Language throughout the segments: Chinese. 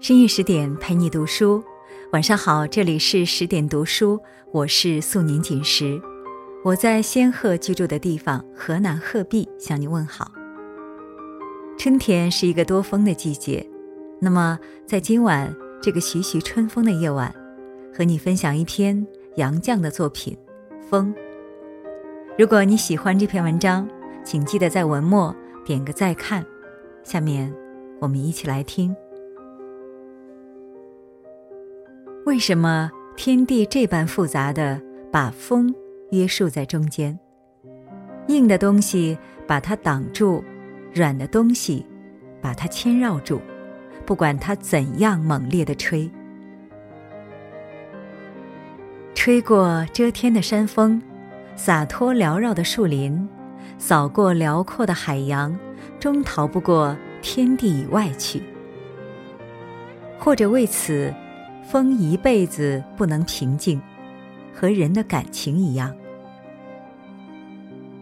深夜十点陪你读书，晚上好，这里是十点读书，我是素年锦时，我在仙鹤居住的地方河南鹤壁向你问好。春天是一个多风的季节，那么在今晚这个徐徐春风的夜晚，和你分享一篇杨绛的作品《风》。如果你喜欢这篇文章，请记得在文末点个再看。下面我们一起来听。为什么天地这般复杂的把风约束在中间？硬的东西把它挡住，软的东西把它牵绕住，不管它怎样猛烈的吹。吹过遮天的山峰，洒脱缭绕的树林，扫过辽阔的海洋，终逃不过天地以外去。或者为此。风一辈子不能平静，和人的感情一样。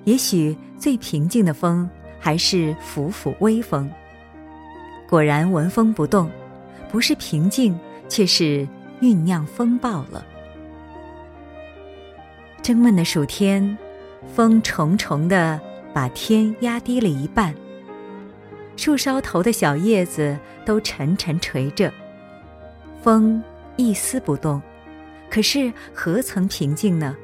也许最平静的风还是拂拂微风。果然纹风不动，不是平静，却是酝酿风暴了。蒸闷的暑天，风重重的把天压低了一半，树梢头的小叶子都沉沉垂着，风。一丝不动，可是何曾平静呢？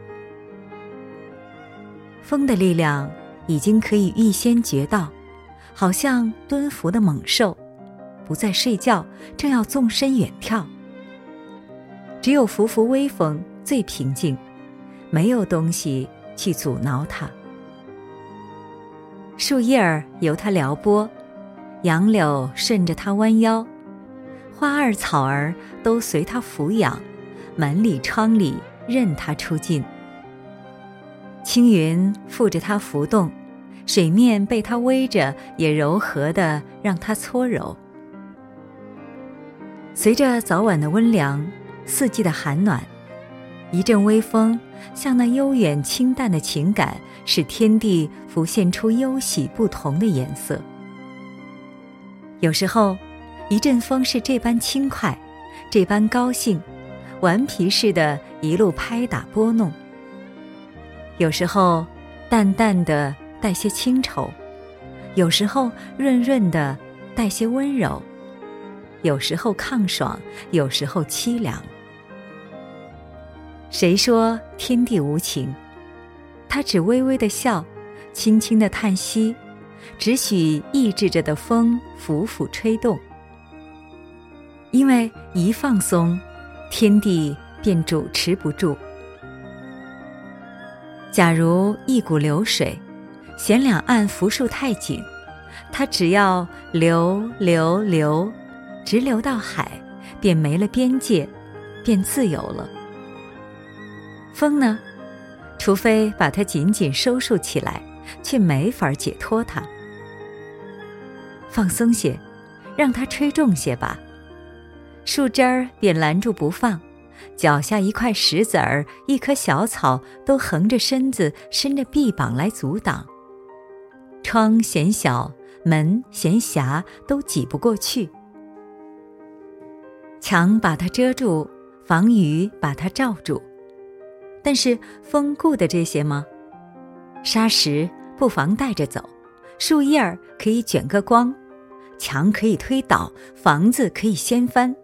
风的力量已经可以预先觉到，好像蹲伏的猛兽，不再睡觉，正要纵身远跳。只有拂拂微风最平静，没有东西去阻挠它。树叶儿由它撩拨，杨柳顺着它弯腰。花儿草儿都随它抚养，门里窗里任它出进。青云附着它浮动，水面被它偎着，也柔和的让它搓揉。随着早晚的温凉，四季的寒暖，一阵微风，像那悠远清淡的情感，使天地浮现出忧喜不同的颜色。有时候。一阵风是这般轻快，这般高兴，顽皮似的，一路拍打拨弄。有时候淡淡的带些清愁，有时候润润的带些温柔，有时候抗爽，有时候凄凉。谁说天地无情？他只微微的笑，轻轻的叹息，只许抑制着的风拂拂吹动。因为一放松，天地便主持不住。假如一股流水，嫌两岸扶树太紧，它只要流流流，直流到海，便没了边界，便自由了。风呢，除非把它紧紧收束起来，却没法解脱它。放松些，让它吹重些吧。树枝儿便拦住不放，脚下一块石子儿、一棵小草都横着身子、伸着臂膀来阻挡。窗嫌小，门嫌狭，都挤不过去。墙把它遮住，防雨把它罩住，但是风顾得这些吗？沙石不妨带着走，树叶儿可以卷个光，墙可以推倒，房子可以掀翻。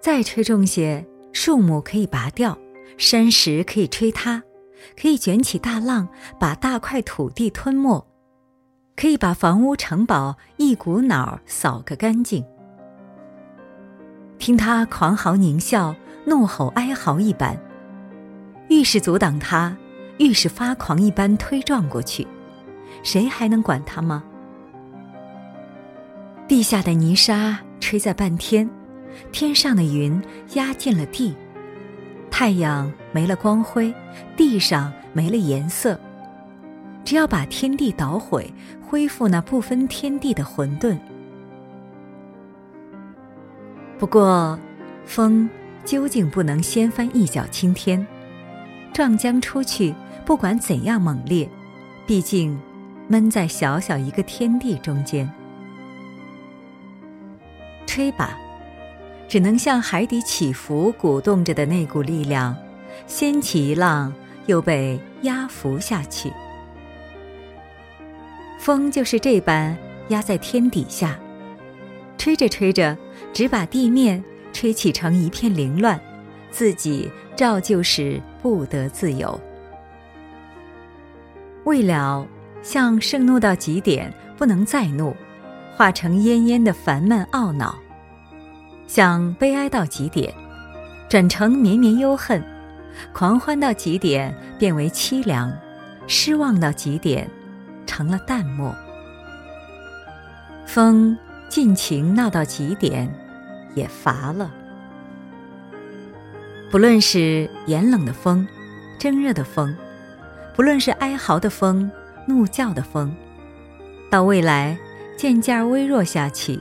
再吹重些，树木可以拔掉，山石可以吹塌，可以卷起大浪，把大块土地吞没，可以把房屋城堡一股脑扫个干净。听他狂嚎狞笑，怒吼哀嚎一般，愈是阻挡他，愈是发狂一般推撞过去，谁还能管他吗？地下的泥沙吹在半天。天上的云压进了地，太阳没了光辉，地上没了颜色。只要把天地捣毁，恢复那不分天地的混沌。不过，风究竟不能掀翻一角青天，撞将出去，不管怎样猛烈，毕竟闷在小小一个天地中间。吹吧，只能像海底起伏鼓动着的那股力量，掀起一浪，又被压伏下去。风就是这般压在天底下，吹着吹着，只把地面吹起成一片凌乱，自己照旧是不得自由。未了，像盛怒到极点不能再怒，化成奄奄的烦闷懊恼；像悲哀到极点，转成绵绵忧恨；狂欢到极点变为凄凉；失望到极点，成了淡漠。风尽情闹到极点，也乏了。不论是严冷的风，蒸热的风。不论是哀嚎的风，怒叫的风，到未来渐渐微弱下去，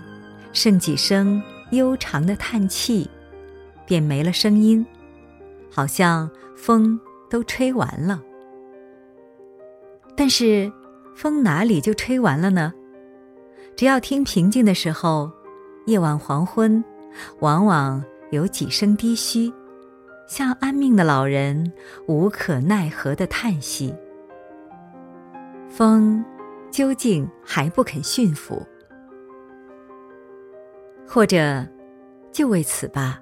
剩几声悠长的叹气，便没了声音，好像风都吹完了。但是风哪里就吹完了呢？只要听平静的时候，夜晚黄昏，往往有几声低嘘。像安命的老人无可奈何的叹息，风究竟还不肯驯服，或者就为此吧，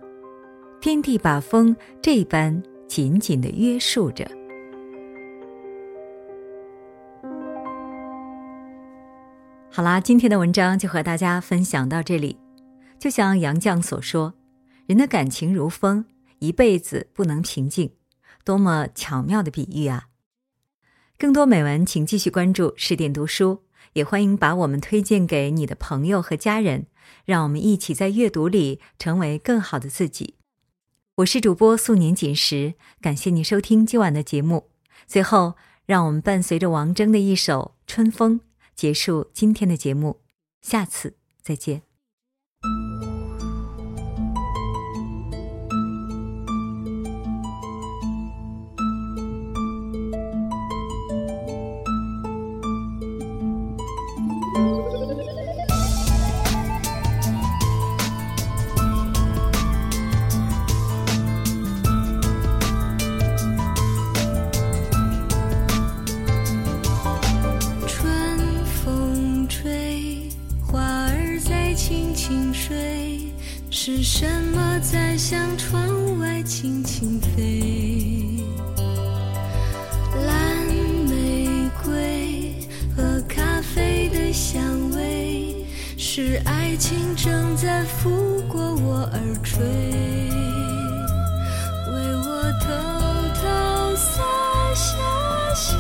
天地把风这般紧紧的约束着。好啦，今天的文章就和大家分享到这里。就像杨绛所说：“人的感情如风。”一辈子不能平静，多么巧妙的比喻啊！更多美文，请继续关注十点读书，也欢迎把我们推荐给你的朋友和家人，让我们一起在阅读里成为更好的自己。我是主播素年锦时，感谢你收听今晚的节目。最后，让我们伴随着王铮的一首《春风》结束今天的节目，下次再见。是爱情正在拂过我耳垂，为我偷偷洒下心。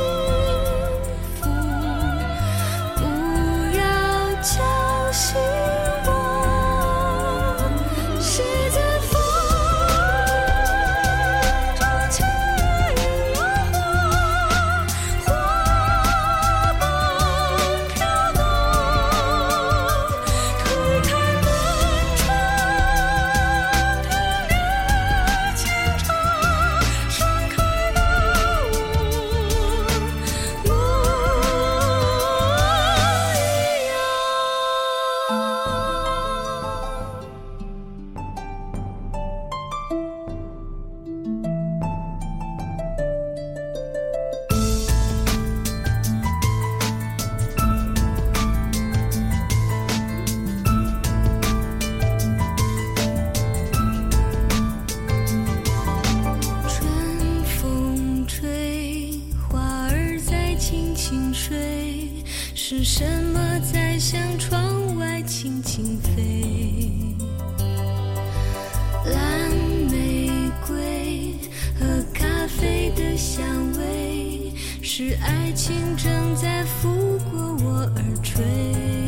是爱情正在拂过我耳垂。